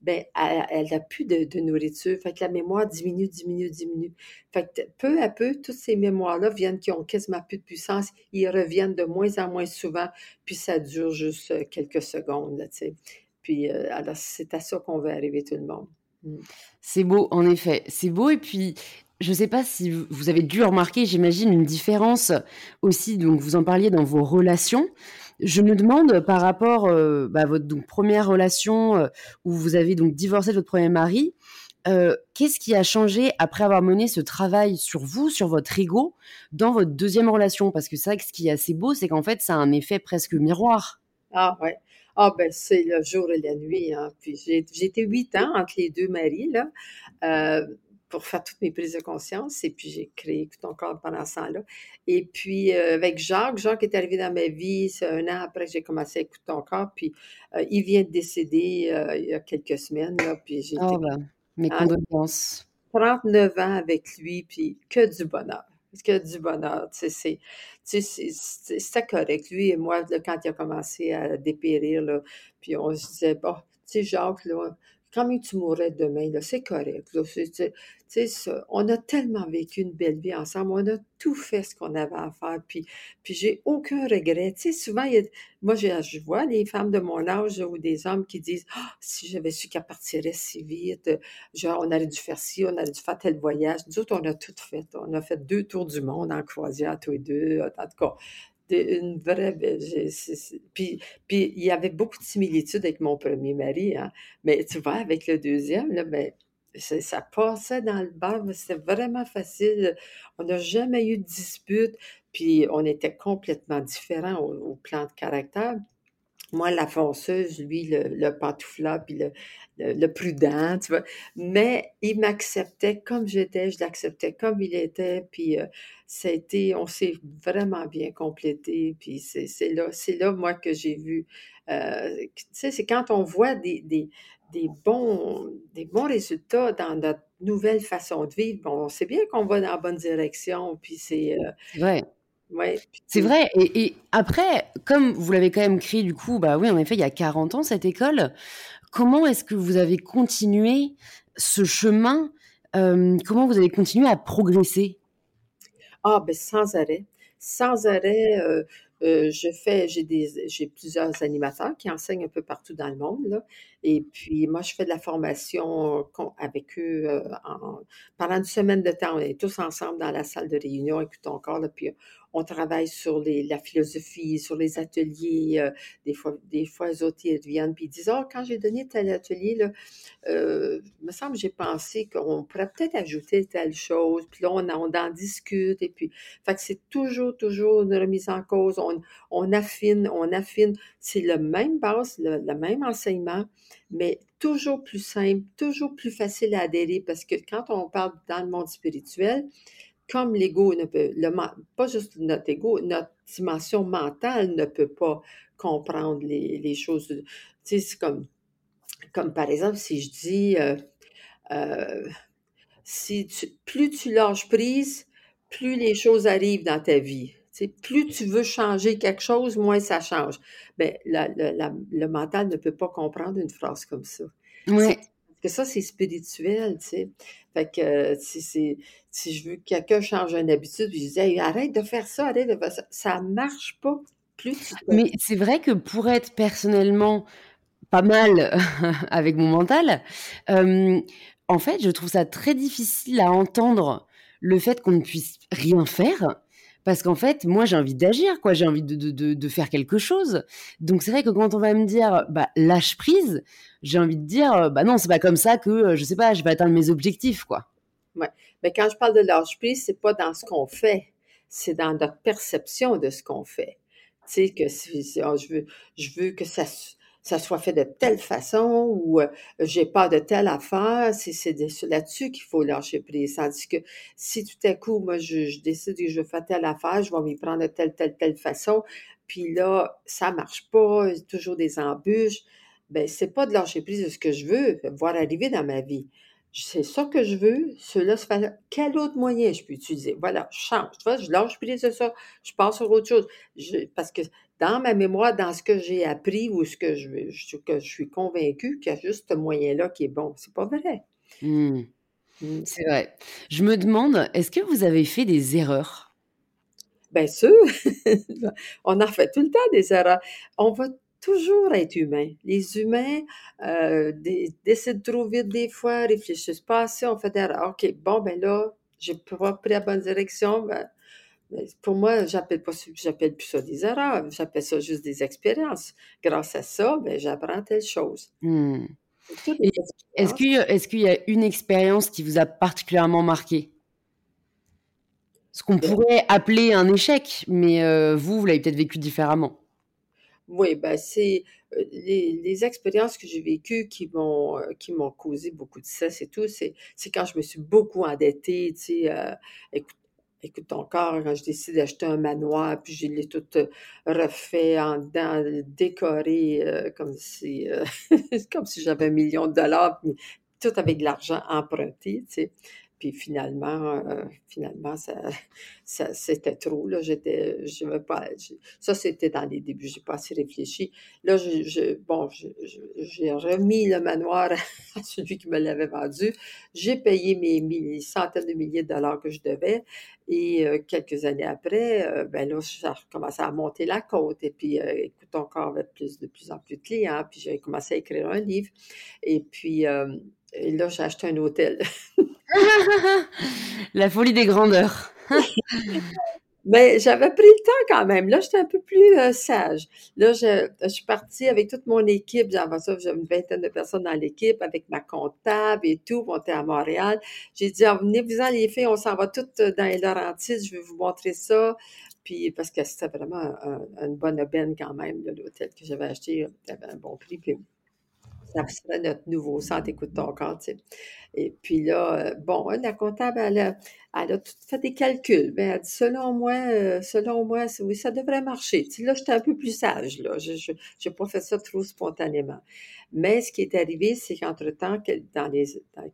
ben, elle n'a plus de, nourriture. Fait la mémoire diminue, diminue, diminue. Fait peu à peu, toutes ces mémoires-là viennent qui ont quasiment plus de puissance. Ils reviennent de moins en moins souvent, puis ça dure juste euh, quelques secondes, tu sais. Puis, euh, alors, c'est à ça qu'on veut arriver tout le monde. Mmh. C'est beau, en effet. C'est beau. Et puis, je ne sais pas si vous avez dû remarquer, j'imagine, une différence aussi, donc vous en parliez dans vos relations. Je me demande par rapport euh, bah, à votre donc, première relation euh, où vous avez donc divorcé de votre premier mari, euh, qu'est-ce qui a changé après avoir mené ce travail sur vous, sur votre ego, dans votre deuxième relation? Parce que c'est vrai que ce qui est assez beau, c'est qu'en fait, ça a un effet presque miroir. Ah ouais. Ah ben c'est le jour et la nuit. Hein. Puis j'ai, huit ans entre les deux maris là pour faire toutes mes prises de conscience. Et puis, j'ai créé Écoute ton corps pendant ce temps-là. Et puis, euh, avec Jacques, Jacques est arrivé dans ma vie, c'est un an après que j'ai commencé à écouter ton corps. Puis, euh, il vient de décéder euh, il y a quelques semaines. Là, puis, j'ai oh, ben, mes condoléances. 39 ans avec lui, puis que du bonheur. Que du bonheur. Tu sais, c'était correct. Lui et moi, quand il a commencé à dépérir, là, puis on se disait, bon, tu sais, Jacques, là, quand tu mourrais demain, c'est correct. on a tellement vécu une belle vie ensemble, on a tout fait ce qu'on avait à faire, puis, puis j'ai aucun regret. souvent, moi, je, vois les femmes de mon âge ou des hommes qui disent «Ah, si j'avais su qu'elle partirait si vite, genre, on aurait dû faire ci, on aurait dû faire tel voyage. Nous autres, on a tout fait. On a fait deux tours du monde en croisière, tous les deux. En tout cas, une vraie Puis, puis il y avait beaucoup de similitudes avec mon premier mari, hein. mais tu vois, avec le deuxième, là, ben, ça passait dans le bar, c'était vraiment facile. On n'a jamais eu de dispute, puis on était complètement différents au plan de caractère. Moi, la fonceuse, lui, le, le puis le, le, prudent. Mais il m'acceptait comme j'étais, je l'acceptais comme il était, puis euh, on s'est vraiment bien complété, puis c'est là, moi, que j'ai vu, euh, tu sais, c'est quand on voit des, des, des, bons, des bons résultats dans notre nouvelle façon de vivre, on sait bien qu'on va dans la bonne direction, puis c'est... Euh. C'est vrai. Et, après, comme vous l'avez quand même créé, du coup, bah oui, en effet, il y a 40 ans, cette école. Comment est-ce que vous avez continué ce chemin euh, Comment vous avez continué à progresser? Ah, ben sans arrêt. Sans arrêt, euh, euh, je fais, j'ai des, j'ai plusieurs animateurs qui enseignent un peu partout dans le monde, là. Et puis, moi, je fais de la formation avec eux pendant une semaine de temps. On est tous ensemble dans la salle de réunion, écoute encore, là, puis on travaille sur la philosophie, sur les ateliers. Euh, des fois, des fois, les autres, viennent puis disent, oh, quand j'ai donné tel atelier, là, euh, me semble, j'ai pensé qu'on pourrait peut-être ajouter telle chose. Puis là, on, en discute. Et puis, fait c'est toujours, toujours une remise en cause. On, affine, on affine. C'est le même base, le, même enseignement, mais toujours plus simple, toujours plus facile à adhérer parce que quand on parle dans le monde spirituel, comme l'ego ne peut, le, pas juste notre ego, notre dimension mentale ne peut pas comprendre les, les choses. Tu sais, c'est comme, comme par exemple, si je dis, euh, euh, si tu, plus tu lâches prise, plus les choses arrivent dans ta vie. plus tu veux changer quelque chose, moins ça change. Mais ben, le mental ne peut pas comprendre une phrase comme ça. Oui. Que ça, c'est spirituel, tu sais. Fait que si, si je veux que quelqu'un change une habitude, je disais, arrête de faire ça, arrête de faire ça. Ça marche pas. Plus Mais c'est vrai que pour être personnellement pas mal [laughs] avec mon mental, en fait, je trouve ça très difficile à entendre le fait qu'on ne puisse rien faire parce qu'en fait, moi, j'ai envie d'agir, quoi. J'ai envie de, faire quelque chose. Donc, c'est vrai que quand on va me dire, bah, lâche prise, j'ai envie de dire, bah non, c'est pas comme ça que, je sais pas, je vais atteindre mes objectifs, quoi. Ouais. Mais quand je parle de lâche prise, c'est pas dans ce qu'on fait, c'est dans notre perception de ce qu'on fait. Tu sais, que si, oh, je, veux, je veux que ça ça soit fait de telle façon ou euh, j'ai pas de telle affaire. C'est là-dessus qu'il faut lâcher prise. Tandis que si tout à coup, moi, je, décide que je veux faire telle affaire, je vais m'y prendre de telle, telle, telle façon, puis là, ça marche pas, toujours des embûches, ben c'est pas de lâcher prise de ce que je veux voir arriver dans ma vie. C'est ça que je veux, cela se fait. Quel autre moyen je peux utiliser? Voilà, je change. Tu je lâche prise de ça, je passe sur autre chose. parce que dans ma mémoire, dans ce que j'ai appris ou ce que je, que je suis convaincue qu'il y a juste ce moyen-là qui est bon. C'est pas vrai. Mmh. Mmh. C'est vrai. Je me demande, est-ce que vous avez fait des erreurs? Bien sûr, [laughs] on en fait tout le temps des erreurs. On va toujours être humain. Les humains euh, décident trop vite des fois, réfléchissent pas assez, on fait des erreurs. OK, bon, ben là, j'ai pas pris la bonne direction, ben, pour moi, j'appelle pas j'appelle plus ça des erreurs, j'appelle ça juste des expériences. Grâce à ça, ben, j'apprends telle chose. Mmh. Est-ce qu'il y, est qu'il y, a une expérience qui vous a particulièrement marqué? Ce qu'on ben pourrait appeler un échec, mais euh, vous, vous l'avez peut-être vécu différemment. Oui, ben c'est euh, les, expériences que j'ai vécues qui m'ont euh, qui m'ont causé beaucoup de stress et tout, c'est quand je me suis beaucoup endettée, tu sais, écoute, écoute, encore, quand je décide d'acheter un manoir, puis je l'ai tout euh, refait en dedans, décoré euh, comme si, euh, [laughs] si j'avais un million de dollars, tout avec de l'argent emprunté, tu sais. Puis finalement, euh, finalement, ça, [laughs] ça c'était trop. Là, j'étais, je veux pas. ça, c'était dans les débuts. J'ai pas assez réfléchi. Là, bon, j'ai remis le manoir à [laughs] celui qui me l'avait vendu. J'ai payé mes, centaines de milliers de dollars que je devais. Et euh, quelques années après, euh, ben là, j'ai recommencé à monter la côte. Et puis, écoute, encore avec plus, de plus en plus de clients. Puis, j'ai commencé à écrire un livre. Et puis, et là, j'ai acheté un hôtel. [laughs] La folie des grandeurs. Mais j'avais pris le temps quand même. Là, j'étais un peu plus euh, sage. Là, je, suis partie avec toute mon équipe. J'avais ça, j'avais une vingtaine de personnes dans l'équipe, avec ma comptable et tout. On était à Montréal. J'ai dit, ah, venez-vous-en les filles, on s'en va toutes dans les Laurentides. Je vais vous montrer ça. Puis, parce que c'était vraiment une bonne aubaine quand même, l'hôtel que j'avais acheté. avait un bon prix. Puis, notre nouveau centre écoute ton corps. Et puis là, euh, bon, la comptable, elle a, tout fait des calculs. Mais elle dit, selon moi, euh, selon moi, oui, ça devrait marcher. Là, j'étais un peu plus sage, là. Je n'ai pas fait ça trop spontanément. Mais ce qui est arrivé, c'est qu'entre-temps, dans les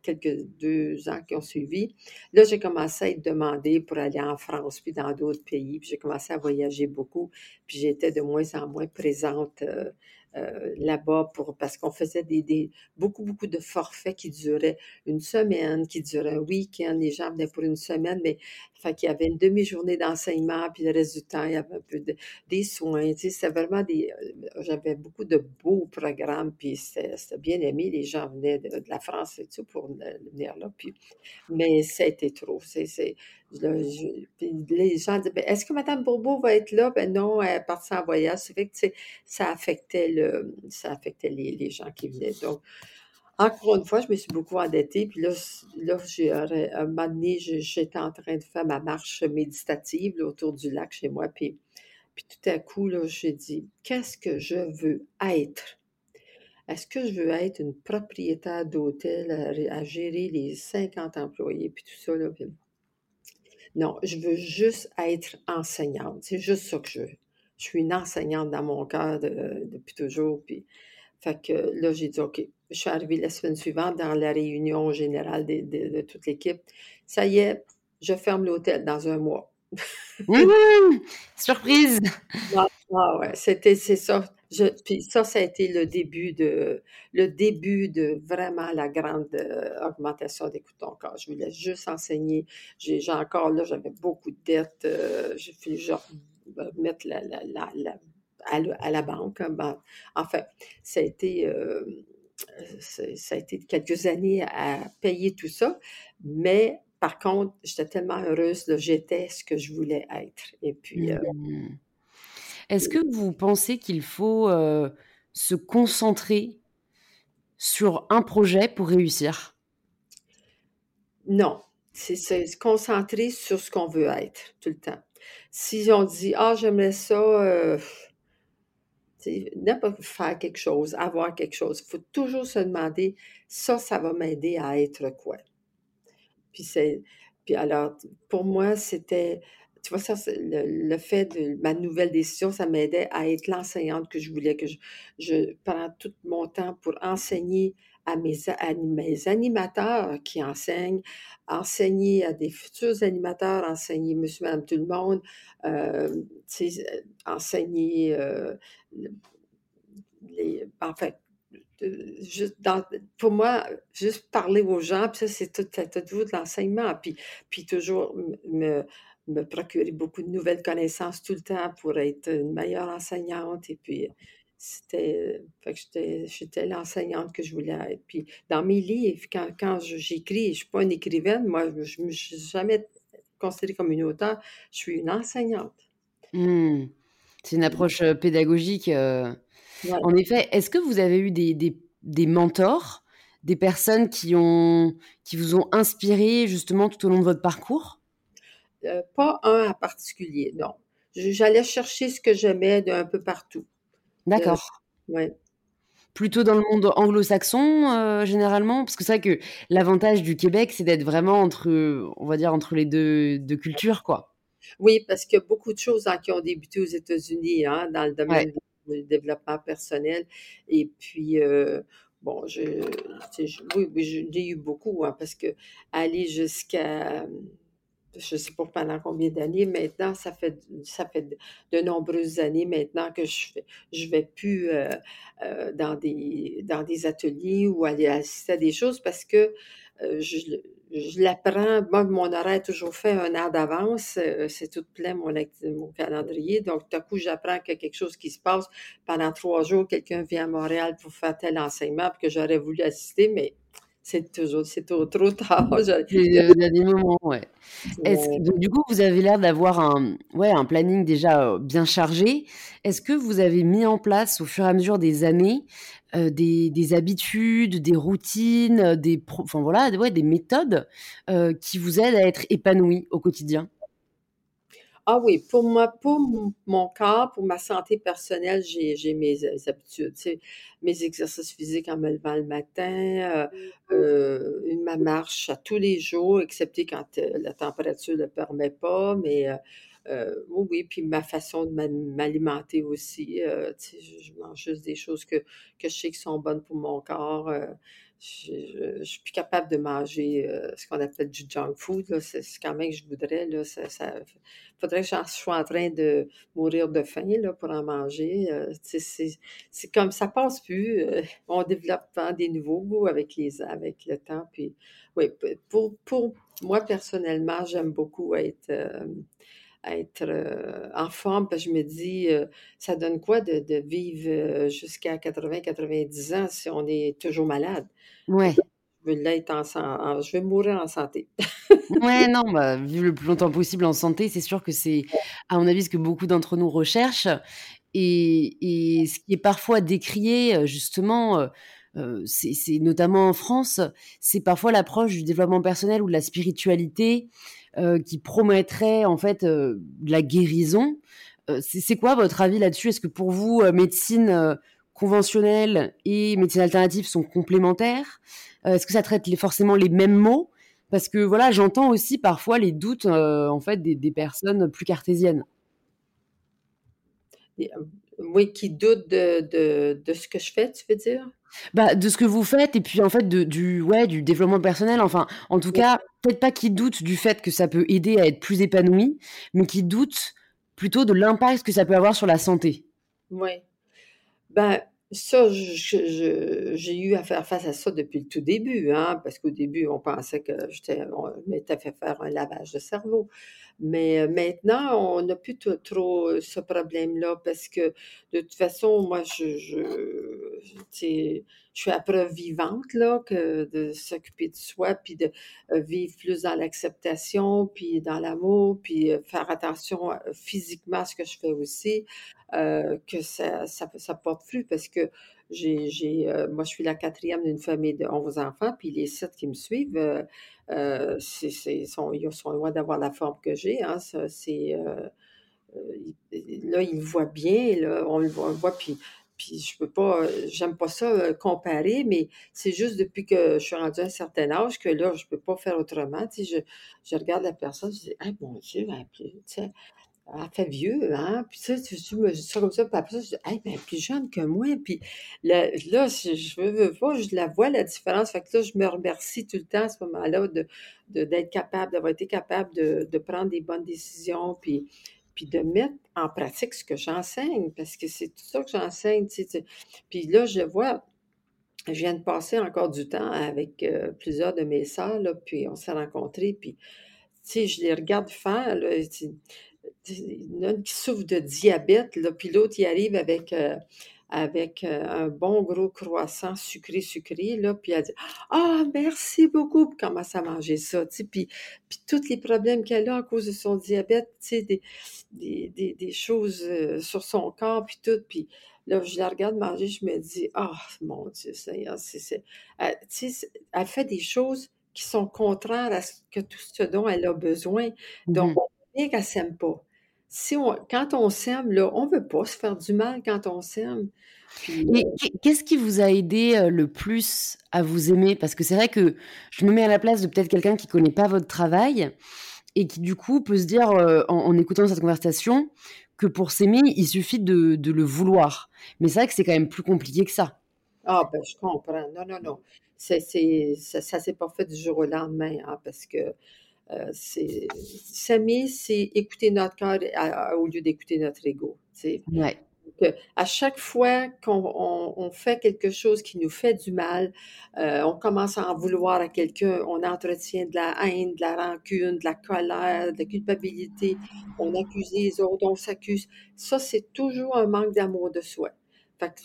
quelques deux ans qui ont suivi, là, j'ai commencé à être demandée pour aller en France, puis dans d'autres pays, puis j'ai commencé à voyager beaucoup, puis j'étais de moins en moins présente euh, euh, là-bas pour parce qu'on faisait des, des, beaucoup, beaucoup de forfaits qui duraient une semaine, qui duraient un week-end. Les gens venaient pour une semaine, mais fait qu'il y avait une demi-journée d'enseignement, puis le reste du temps, il y avait un peu de, des soins. Tu sais, c'était vraiment des. Euh, j'avais beaucoup de beaux programmes, puis c'était bien aimé. Les gens venaient de, la France et tout pour venir là. Puis, mais c'était trop. C'est, les gens disaient ben, Est-ce que Mme Bourbeau va être là? Ben non, elle est partie en voyage. Ça fait que ça affectait, le, ça affectait les, les gens qui venaient. Donc, encore une fois, je me suis beaucoup endettée. Puis là, là j'ai, un moment donné, j'étais en train de faire ma marche méditative autour du lac chez moi. Puis, puis tout à coup, j'ai dit, qu'est-ce que je veux être? Est-ce que je veux être une propriétaire d'hôtel à, gérer les 50 employés, puis tout ça? Là, Non, je veux juste être enseignante. C'est juste ça que je veux. Je suis une enseignante dans mon cœur depuis toujours. Puis, fait que là, j'ai dit, OK, je suis arrivée la semaine suivante dans la réunion générale de, toute l'équipe. Ça y est, je ferme l'hôtel dans un mois. Mmh, surprise! [laughs] Ah, ouais, c'était c'est ça. Puis ça, ça a été le début de le début de vraiment la grande, heu, augmentation des coûts. Je voulais juste enseigner. J'ai encore là, j'avais beaucoup de dettes, heu, j'ai fait genre, bah, mettre la la la à la banque, hein, ben, enfin, ça a été, c'est ça a été quelques années à payer tout ça, mais par contre, j'étais tellement heureuse, j'étais ce que je voulais être et puis, heu Mmh. Est-ce que vous pensez qu'il faut, heu, se concentrer sur un projet pour réussir? Non, c'est se concentrer sur ce qu'on veut être tout le temps. Si on dit: «Ah j'aimerais ça, heu» tu sais, n'importe faire quelque chose, avoir quelque chose, il faut toujours se demander: «Ça, ça va m'aider à être quoi?» Puis c'est puis alors pour moi, c'était tu vois ça, le le fait de ma nouvelle décision, ça m'aidait à être l'enseignante que je voulais, que je je prends tout mon temps pour enseigner à mes à mes animateurs qui enseignent, enseigner à des futurs animateurs, enseigner monsieur, madame, tout le monde, sais, heu, enseigner, le les en fait, heu, juste dans pour moi, juste parler aux gens, puis ça, c'est tout à tout de l'enseignement, puis puis toujours me me procurer beaucoup de nouvelles connaissances tout le temps pour être une meilleure enseignante et puis, c'était, j'étais l'enseignante que je voulais être. Puis dans mes livres, quand quand je j'écris, je suis pas une écrivaine, moi, je me suis jamais considérée comme une auteure, je suis une enseignante. Mmh. C'est une approche, heu, pédagogique, Ouais. en effet. Est-ce que vous avez eu des des des mentors, des personnes qui ont qui vous ont inspiré justement tout au long de votre parcours? Heu, pas un en particulier, non. J'allais chercher ce que j'aimais d'un peu partout. D'accord. ouais. Plutôt dans le monde anglo-saxon, heu, généralement? Parce que c'est vrai que l'avantage du Québec, c'est d'être vraiment entre, on va dire entre les 2- 2 cultures, quoi. Oui, parce qu'il y a beaucoup de choses, hein, qui ont débuté aux États-Unis, hein, dans le Ouais. domaine du développement personnel et puis, heu, bon, je je oui, l'ai eu beaucoup, hein, parce qu'aller jusqu'à, je sais pas pendant combien d'années maintenant, ça fait de nombreuses années maintenant que je fais je vais plus, heu heu, dans des dans des ateliers ou aller assister à des choses parce que, heu, je l'apprends. Moi, mon horaire est toujours fait 1 heure d'avance, c'est tout plein mon calendrier, donc à coup, j'apprends qu'il y a quelque chose qui se passe. Pendant 3 jours, quelqu'un vient à Montréal pour faire tel enseignement que j'aurais voulu assister, mais c'est toujours c'est trop trop tard. Le dernier moment, ouais. Est-ce donc du coup, vous avez l'air d'avoir un, ouais, un planning déjà, heu, bien chargé. Est-ce que vous avez mis en place au fur et à mesure des années, heu, des des habitudes, des routines, heu, des enfin voilà, ouais, des méthodes, qui vous aident à être épanouie au quotidien? Ah oui, pour moi, pour m mon corps, pour ma santé personnelle, j'ai j'ai mes ha habitudes, tu sais, mes exercices physiques en me levant le matin, heu heu, une ma marche à tous les jours, excepté quand, la température le permet pas, mais oui, oui, puis ma façon de m'al m'alimenter aussi, tu sais, je je mange juste des choses que que je sais qui sont bonnes pour mon corps, je je je suis plus capable de manger, heu, ce qu'on appelle du junk food, c'est quand même que je voudrais, là, ça ça faudrait que j'en sois en train de mourir de faim, là, pour en manger, sais, c'est comme ça passe plus, heu, on développe des nouveaux goûts avec les avec le temps, puis oui, pour pour moi, personnellement, j'aime beaucoup être, hem, être, heu, en forme parce que je me dis, heu: «Ça donne quoi de de vivre, heu, jusqu'à 80-90 ans si on est toujours malade?» Ouais. je veux l'être en en je veux mourir en santé. Ouais, [laughs] non, bah, vivre le plus longtemps possible en santé, c'est sûr que c'est, à mon avis, ce que beaucoup d'entre nous recherchent et et ce qui est parfois décrié, justement, c'est c'est notamment en France, c'est parfois l'approche du développement personnel ou de la spiritualité, heu, qui promettrait, en fait, de la guérison. Heu, c'est quoi votre avis là-dessus? Est-ce que pour vous, médecine, conventionnelle et médecine alternative sont complémentaires? Est-ce que ça traite forcément les mêmes maux? Parce que voilà, j'entends aussi parfois les doutes, en fait, des personnes plus cartésiennes. Oui, qui doutent de de ce que je fais, tu veux dire? Bah, de ce que vous faites et puis, en fait, de du ouais, du développement personnel, enfin, en tout cas, peut-être pas qui doutent du fait que ça peut aider à être plus épanoui, mais qui doutent plutôt de l'impact que ça peut avoir sur la santé. Ouais. Ben, ça, j'ai eu à faire face à ça depuis le tout début, hein, parce qu'au début, on pensait que j'étais on m'était fait faire un lavage de cerveau. Mais, heu, maintenant, on n'a plus trop, ce problème-là parce que de toute façon, moi, je je suis la preuve vivante là que de s'occuper de soi, puis de, heu, vivre plus dans l'acceptation, puis dans l'amour, puis, heu, faire attention, heu, physiquement à ce que je fais aussi, que ça ça ça porte fruit parce que j'ai j'ai, moi, je suis la quatrième d'une famille de 11 enfants, puis les 7 qui me suivent, c'est sont ils sont loin d'avoir la forme que j'ai, hein. Ça, c'est, là, ils le voient bien, on le voit on le voit, puis puis je peux pas, heu, j'aime pas ça, heu, comparer, mais c'est juste depuis que je suis rendue à un certain âge que là, je peux pas faire autrement. Tu sais, je je regarde la personne, je dis: «Hey, mon Dieu, elle tu fait vieux, hein?» Puis sais, tu me dis ça comme ça, puis après ça, je dis: «Hey, est plus jeune que moi», puis là là, je je veux veux pas, je la vois la différence. Fait que là, je me remercie tout le temps à ce moment-là de de d'être capable, d'avoir été capable de de prendre des bonnes décisions, puis puis de mettre en pratique ce que j'enseigne, parce que c'est tout ça que j'enseigne, puis là, je vois je viens de passer encore du temps avec, heu, plusieurs de mes sœurs, puis on s'est rencontrées, puis je les regarde faire, il y en a une qui souffre de diabète, puis l'autre, il arrive avec, heu, avec, heu, un bon gros croissant sucré, sucré, là, puis elle dit: «Ah, merci beaucoup!» puis commence à manger ça, tu sais, puis puis tous les problèmes qu'elle a à cause de son diabète, tu sais, des des des des choses, heu, sur son corps, puis tout, puis là, je la regarde manger, je me dis: «Ah, mon Dieu Seigneur!» c'est c'est elle tu sais, elle fait des choses qui sont contraires à ce que tout ce dont elle a besoin, Mmh donc mh. on voit bien qu'elle s'aime pas. Si on quand on s'aime, là, on veut pas se faire du mal quand on s'aime, puis, heu qu'est qu'est-ce qui vous a aidé, heu, le plus à vous aimer? Parce que c'est vrai que je me mets à la place de peut-être quelqu'un qui connaît pas votre travail et qui, du coup, peut se dire, heu, en en écoutant cette conversation, que pour s'aimer, il suffit de de le vouloir. Mais c'est vrai que c'est quand même plus compliqué que ça. Ah ben, je comprends. Non, non, non. Ça ça s'est pas fait du jour au lendemain, hein, parce que, c'est s'aimer, c'est écouter notre cœur à à au lieu d'écouter notre ego, tu sais? Ouais. Donc, heu, à chaque fois qu'on on on fait quelque chose qui nous fait du mal, on commence à en vouloir à quelqu'un, on entretient de la haine, de la rancune, de la colère, de la culpabilité, on accuse les autres, on s'accuse. Ça, c'est toujours un manque d'amour de soi. Fait que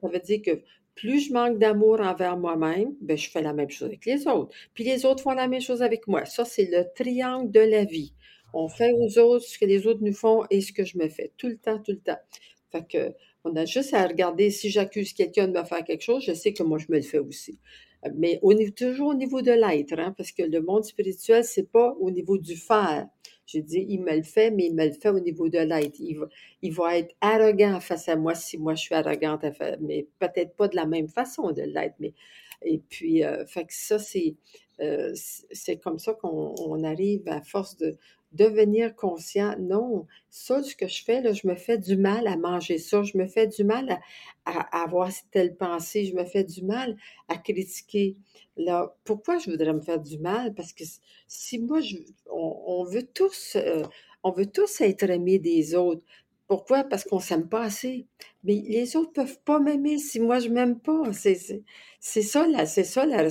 ça veut dire que plus je manque d'amour envers moi-même, ben, je fais la même chose avec les autres. Puis les autres font la même chose avec moi. Ça, c'est le triangle de la vie. On fait aux autres ce que les autres nous font et ce que je me fais, tout le temps, tout le temps. Fait qu'on a juste à regarder si j'accuse quelqu'un de me faire quelque chose, je sais que moi je me le fais aussi. Mais toujours au niveau de l'être, hein, parce que le monde spirituel, c'est pas au niveau du faire. J'ai dit: «Il me le fait», mais il me le fait au niveau de l'être. Il va il va être arrogant face à moi si moi je suis arrogante mais peut-être pas de la même façon de l'être, mais et puis, heu, fait que ça, c'est, heu, c c'est comme ça qu'on on arrive à force de devenir conscient. Non, ça, ce que je fais là, je me fais du mal à manger ça, je me fais du mal à à à avoir telle pensée, je me fais du mal à critiquer. Là, pourquoi je voudrais me faire du mal? Parce que si moi je on on veut tous, heu, on veut tous être aimés des autres. Pourquoi? Parce qu'on s'aime pas assez. Mais les autres peuvent pas m'aimer si moi je m'aime pas. C'est ça la c'est ça la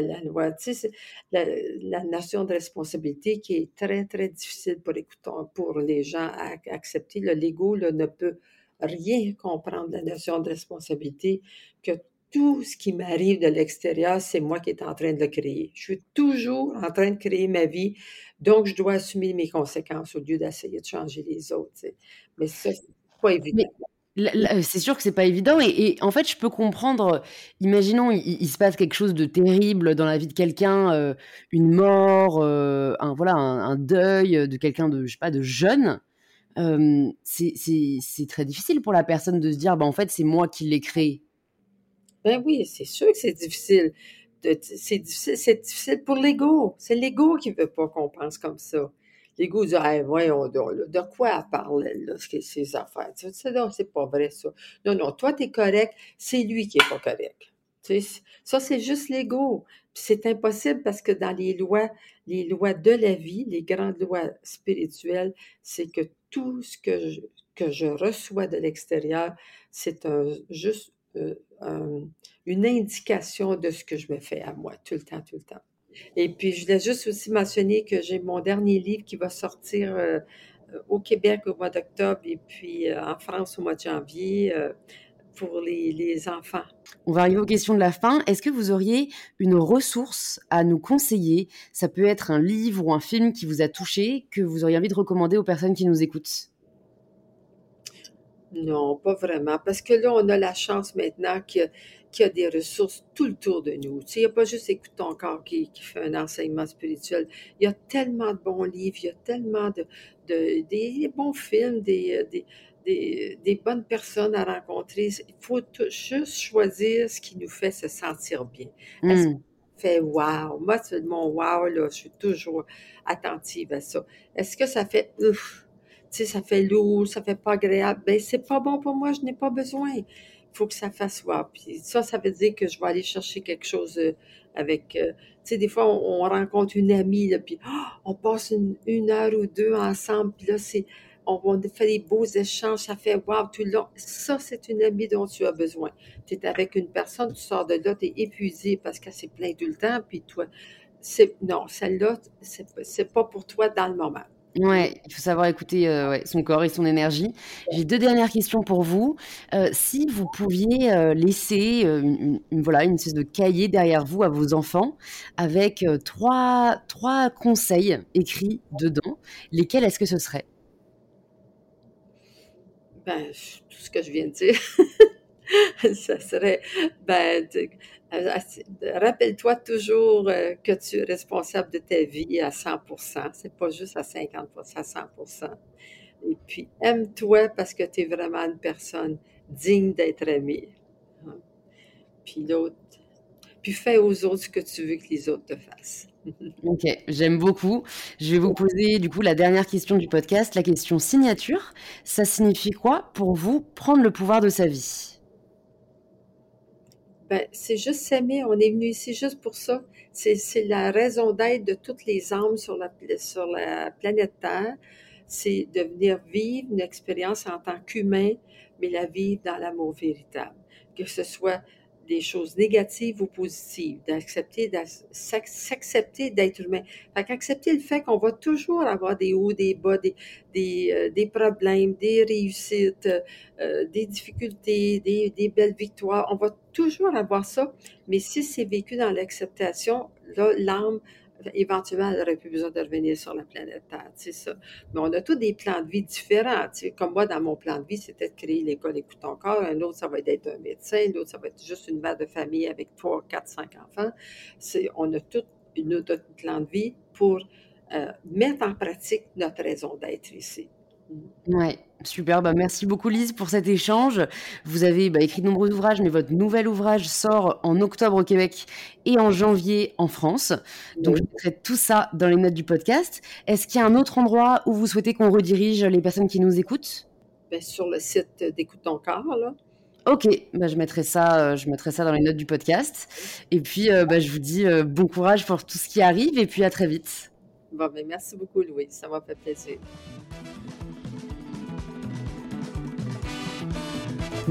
la loi, tu la la notion de responsabilité qui est très, très difficile pour pour les gens à ac accepter. L'ego, ne peut rien comprendre la notion de responsabilité, que tout ce qui m'arrive de l'extérieur, c'est moi qui est en train de le créer. Je suis toujours en train de créer ma vie, donc je dois assumer mes conséquences au lieu d'essayer de changer les autres. Mais ça, c'est pas évident. c'est sûr que c'est pas évident et en fait, je peux comprendre, imaginons il se passe quelque chose de terrible dans la vie de quelqu'un, heu, une mort, heu, un voilà, un deuil, de quelqu'un de je sais pas, de jeune. C'est c'est très difficile pour la personne de se dire: «Bah, en fait, c'est moi qui l'ai créé». Ben oui, c'est sûr que c'est difficile. C'est difficile pour l'ego. C'est l'ego qui veut pas qu'on pense comme ça. L'ego dit, hey, voyons donc, de quoi elle parle, là, ces affaires? c'est pas vrai, ça. Non, non, toi, tu es correct, c'est lui qui est pas correct. ça, c'est juste l'ego. C'est impossible parce que dans les lois, les lois de la vie, les grandes lois spirituelles, c'est que tout ce que je, que je reçois de l'extérieur, c'est juste euh, une indication de ce que je me fais à moi, tout le temps, tout le temps. Et puis, je voulais juste aussi mentionner que j'ai mon dernier livre qui va sortir euh, au Québec au mois d'octobre et puis euh, en France au mois de janvier pour les, les, enfants. On va arriver aux questions de la fin. Est-ce que vous auriez une ressource à nous conseiller? Ça peut être un livre ou un film qui vous a touché, que vous auriez envie de recommander aux personnes qui nous écoutent non, pas vraiment. Parce que là, on a la chance maintenant qu'il y, a des ressources tout le tour de nous. Tu sais, il n'y a pas juste Écoute ton corps qui, fait un enseignement spirituel. Il y a tellement de bons livres, il y a tellement de, des bons films, des, des, bonnes personnes à rencontrer. Il faut juste choisir ce qui nous fait se sentir bien. Est-ce mmh. fait wow? Moi, c'est mon wow, là, je suis toujours attentive à ça. Est-ce que ça fait ouf? Sais, ça fait lourd, ça fait pas agréable. Ben, c'est pas bon pour moi, je n'ai pas besoin. Il faut que ça fasse voir. Puis ça, ça veut dire que je vais aller chercher quelque chose euh, avec. Euh, tu sais, des fois, on, rencontre une amie, là, puis ah, on passe une, heure ou deux ensemble, puis là, c'est. On, fait des beaux échanges, ça fait wow tout le long. Ça, c'est une amie dont tu as besoin. Tu es avec une personne, tu sors de là, tu es épuisé parce qu'elle s'est plainte tout le temps, puis toi, c'est non, celle-là, c'est pas pour toi dans le moment. Ouais, il faut savoir écouter euh, son corps et son énergie. J'ai deux dernières questions pour vous. Euh, si vous pouviez euh, laisser une, voilà, une espèce de cahier derrière vous à vos enfants avec trois, trois conseils écrits dedans, lesquels est-ce que ce serait? Ben, Tout ce que je viens de dire. [laughs] [laughs] ça serait ben, rappelle-toi toujours euh, que tu es responsable de ta vie à 100% C'est pas juste à 50 à 100% Et puis, aime-toi parce que tu es vraiment une personne digne d'être aimée. Hein. Puis l'autre, puis fais aux autres ce que tu veux que les autres te fassent. [laughs] Ok, j'aime beaucoup. Je vais vous poser du coup la dernière question du podcast, la question signature. Ça signifie quoi pour vous prendre le pouvoir de sa vie? Ben, c'est juste s'aimer. On est venu ici juste pour ça. C'est la raison d'être de toutes les âmes sur la, sur la planète Terre. C'est de venir vivre une expérience en tant qu'humain, mais la vivre dans l'amour véritable. Que ce soit des choses négatives ou positives, d'accepter, s'accepter d'être humain. Fait qu'accepter le fait qu'on va toujours avoir des hauts, des bas, des, des, euh, des problèmes, des réussites, euh, des difficultés, des, des, belles victoires. On va toujours avoir ça, mais si c'est vécu dans l'acceptation, là, l'âme éventuellement, elle n'aurait plus besoin de revenir sur la planète Terre, c'est ça. Mais on a tous des plans de vie différents. Comme moi, dans mon plan de vie, c'était de créer l'école Écoute encore. Un autre, ça va être d'être un médecin. L'autre, ça va être juste une mère de famille avec trois, quatre, cinq enfants. On a tout notre plan de vie pour euh, mettre en pratique notre raison d'être ici. Ouais, super. Bah, merci beaucoup Lise pour cet échange. Vous avez bah, écrit de nombreux ouvrages, mais votre nouvel ouvrage sort en octobre au Québec et en janvier en France. Donc je mettrai tout ça dans les notes du podcast. Est-ce qu'il y a un autre endroit où vous souhaitez qu'on redirige les personnes qui nous écoutent? Ben, Sur le site d'Écoute ton corps, là. Ok, bah, je, mettrai ça, euh, je mettrai ça dans les notes du podcast. Et puis, euh, bah, je vous dis euh, bon courage pour tout ce qui arrive et puis à très vite. Bon, ben, merci beaucoup, Louis. Ça m'a fait plaisir.